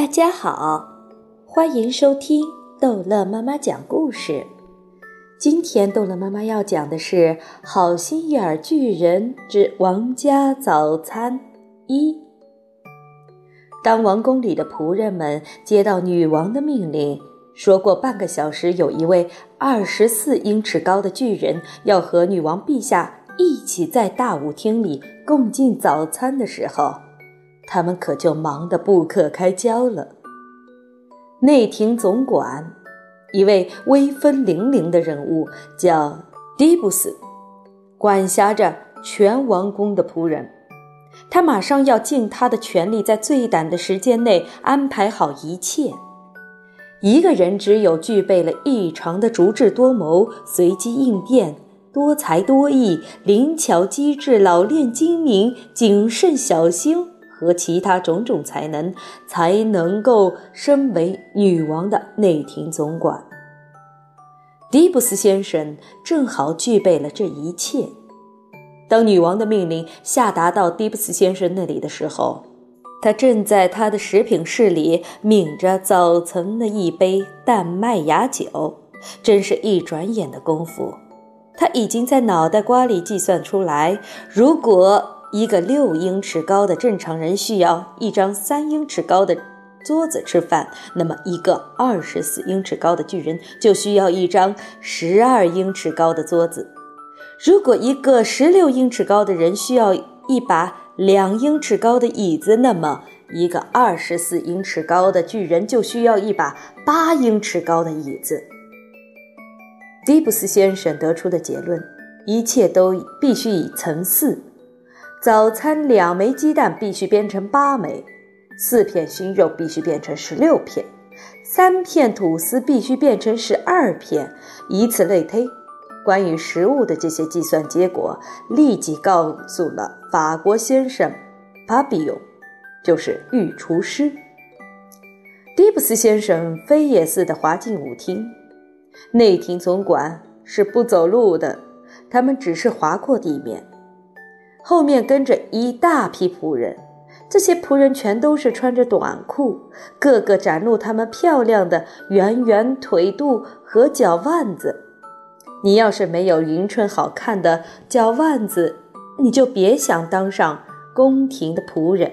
大家好，欢迎收听逗乐妈妈讲故事。今天逗乐妈妈要讲的是《好心眼儿巨人之王家早餐》一。当王宫里的仆人们接到女王的命令，说过半个小时有一位二十四英尺高的巨人要和女王陛下一起在大舞厅里共进早餐的时候，他们可就忙得不可开交了。内廷总管，一位威风凛凛的人物，叫迪布斯，管辖着全王宫的仆人。他马上要尽他的全力，在最短的时间内安排好一切。一个人只有具备了异常的足智多谋、随机应变、多才多艺、灵巧机智、老练精明、谨慎小心。和其他种种才能，才能够身为女王的内廷总管。迪布斯先生正好具备了这一切。当女王的命令下达到迪布斯先生那里的时候，他正在他的食品室里抿着早晨的一杯淡麦芽酒。真是一转眼的功夫，他已经在脑袋瓜里计算出来，如果。一个六英尺高的正常人需要一张三英尺高的桌子吃饭，那么一个二十四英尺高的巨人就需要一张十二英尺高的桌子。如果一个十六英尺高的人需要一把两英尺高的椅子，那么一个二十四英尺高的巨人就需要一把八英尺高的椅子。迪布斯先生得出的结论：一切都必须以层次。早餐两枚鸡蛋必须变成八枚，四片熏肉必须变成十六片，三片吐司必须变成十二片，以此类推。关于食物的这些计算结果，立即告诉了法国先生巴比永，就是御厨师。迪布斯先生飞也似的滑进舞厅，内廷总管是不走路的，他们只是划过地面。后面跟着一大批仆人，这些仆人全都是穿着短裤，个个展露他们漂亮的圆圆腿肚和脚腕子。你要是没有匀称好看的脚腕子，你就别想当上宫廷的仆人。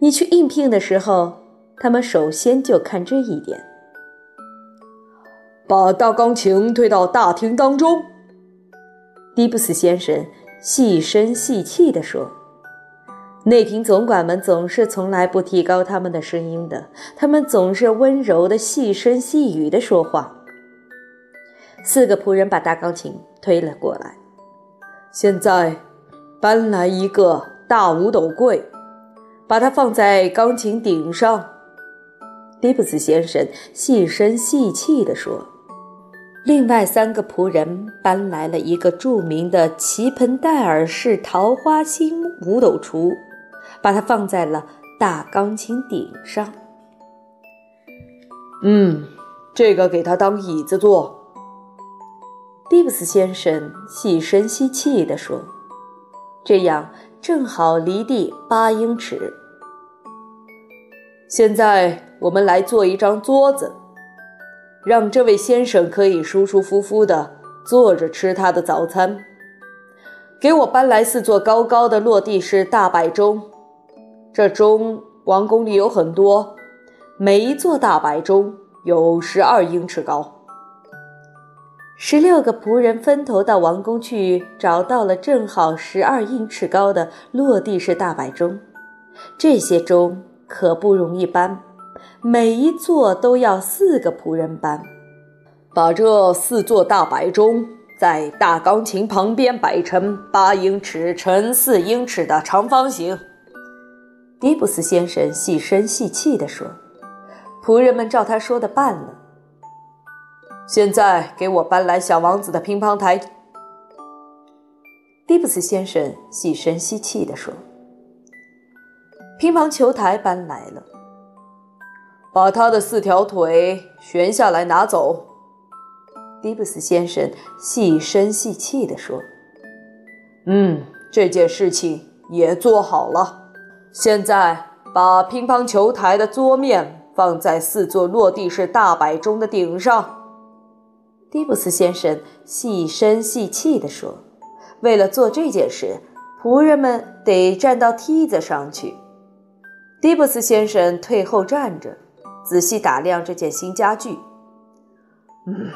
你去应聘的时候，他们首先就看这一点。把大钢琴推到大厅当中，迪布斯先生。细声细气地说：“内廷总管们总是从来不提高他们的声音的，他们总是温柔的、细声细语地说话。”四个仆人把大钢琴推了过来。现在，搬来一个大五斗柜，把它放在钢琴顶上。”迪布斯先生细声细气地说。另外三个仆人搬来了一个著名的齐盆戴尔式桃花心五斗橱，把它放在了大钢琴顶上。嗯，这个给他当椅子坐。蒂布斯先生细声细气地说：“这样正好离地八英尺。”现在我们来做一张桌子。让这位先生可以舒舒服服地坐着吃他的早餐。给我搬来四座高高的落地式大摆钟，这钟王宫里有很多，每一座大摆钟有十二英尺高。十六个仆人分头到王宫去，找到了正好十二英尺高的落地式大摆钟。这些钟可不容易搬。每一座都要四个仆人搬，把这四座大摆钟在大钢琴旁边摆成八英尺乘四英尺的长方形。迪布斯先生细声细气地说：“仆人们照他说的办了。现在给我搬来小王子的乒乓台。”迪布斯先生细声细气地说：“乒乓球台搬来了。”把他的四条腿悬下来拿走，迪布斯先生细声细气地说：“嗯，这件事情也做好了。现在把乒乓球台的桌面放在四座落地式大摆钟的顶上。迪布斯先生细声细气地说：“为了做这件事，仆人们得站到梯子上去。”迪布斯先生退后站着，仔细打量这件新家具。嗯，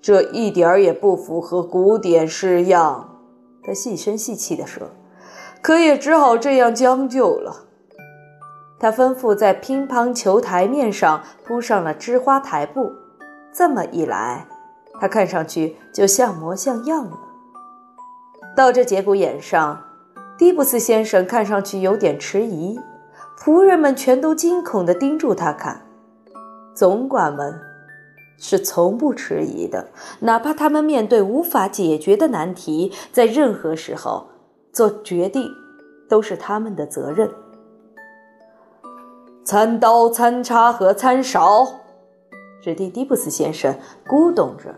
这一点儿也不符合古典式样，他细声细气地说。可也只好这样将就了。他吩咐在乒乓球台面上铺上了织花台布，这么一来，他看上去就像模像样了。到这节骨眼上，迪布斯先生看上去有点迟疑，仆人们全都惊恐地盯住他看。总管们是从不迟疑的，哪怕他们面对无法解决的难题，在任何时候。做决定都是他们的责任。餐刀、餐叉和餐勺，指定迪布斯先生咕咚着。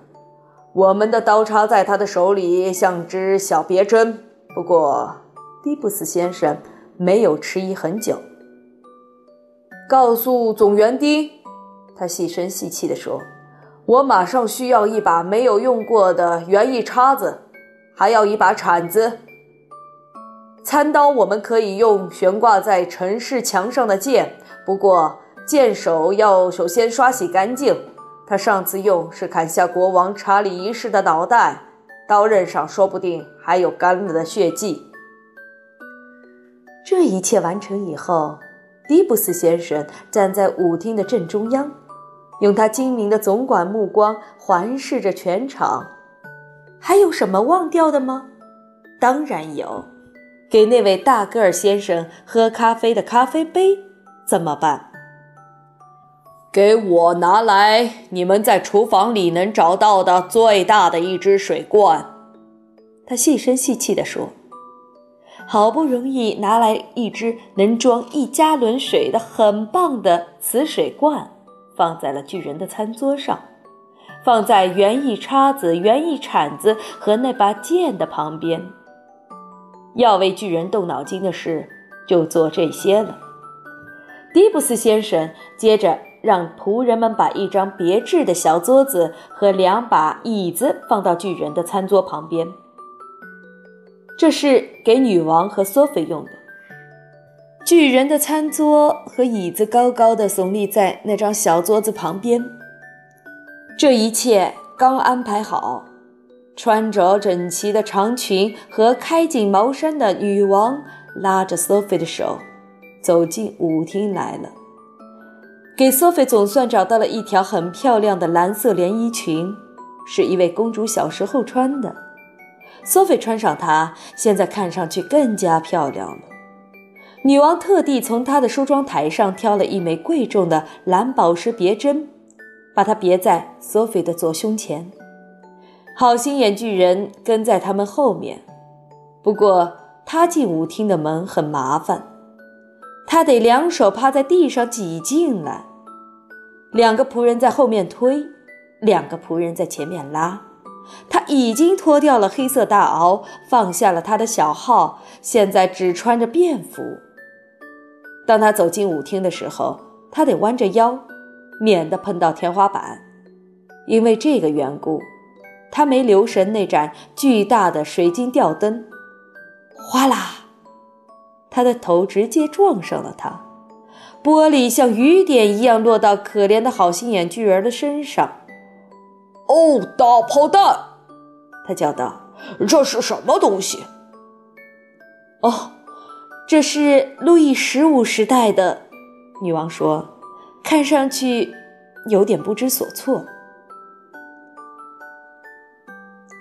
我们的刀叉在他的手里像只小别针。不过，迪布斯先生没有迟疑很久。告诉总园丁，他细声细气地说：“我马上需要一把没有用过的园艺叉子，还要一把铲子。”餐刀我们可以用悬挂在城市墙上的剑，不过剑手要首先刷洗干净。他上次用是砍下国王查理一世的脑袋，刀刃上说不定还有干了的血迹。这一切完成以后，迪布斯先生站在舞厅的正中央，用他精明的总管目光环视着全场。还有什么忘掉的吗？当然有。给那位大个儿先生喝咖啡的咖啡杯怎么办？给我拿来你们在厨房里能找到的最大的一只水罐。他细声细气地说：“好不容易拿来一只能装一加仑水的很棒的瓷水罐，放在了巨人的餐桌上，放在园艺叉子、园艺铲子和那把剑的旁边。”要为巨人动脑筋的事，就做这些了。迪布斯先生接着让仆人们把一张别致的小桌子和两把椅子放到巨人的餐桌旁边。这是给女王和索菲用的。巨人的餐桌和椅子高高的耸立在那张小桌子旁边。这一切刚安排好。穿着整齐的长裙和开襟毛衫的女王拉着 Sophie 的手，走进舞厅来了。给 Sophie 总算找到了一条很漂亮的蓝色连衣裙，是一位公主小时候穿的。Sophie 穿上它，现在看上去更加漂亮了。女王特地从她的梳妆台上挑了一枚贵重的蓝宝石别针，把它别在 Sophie 的左胸前。好心眼巨人跟在他们后面，不过他进舞厅的门很麻烦，他得两手趴在地上挤进来。两个仆人在后面推，两个仆人在前面拉。他已经脱掉了黑色大袄，放下了他的小号，现在只穿着便服。当他走进舞厅的时候，他得弯着腰，免得碰到天花板，因为这个缘故。他没留神，那盏巨大的水晶吊灯，哗啦，他的头直接撞上了它，玻璃像雨点一样落到可怜的好心眼巨人的身上。哦，大炮弹！他叫道：“这是什么东西？”哦，这是路易十五时代的。女王说，看上去有点不知所措。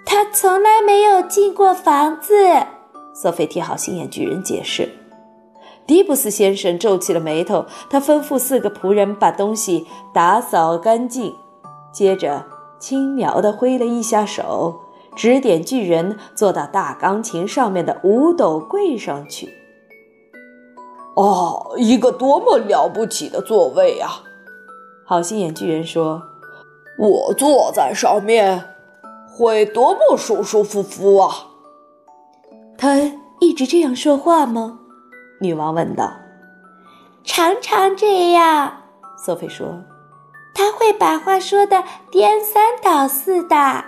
他从来没有进过房子，索菲替好心眼巨人解释。迪布斯先生皱起了眉头，他吩咐四个仆人把东西打扫干净，接着轻描地挥了一下手，指点巨人坐到大钢琴上面的五斗柜上去。哦，一个多么了不起的座位啊！好心眼巨人说：“我坐在上面。”会多么舒舒服服啊！他一直这样说话吗？女王问道。常常这样。索菲说：“他会把话说的颠三倒四的。”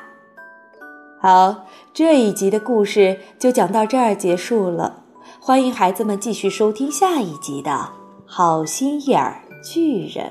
好，这一集的故事就讲到这儿结束了。欢迎孩子们继续收听下一集的《好心眼儿巨人》。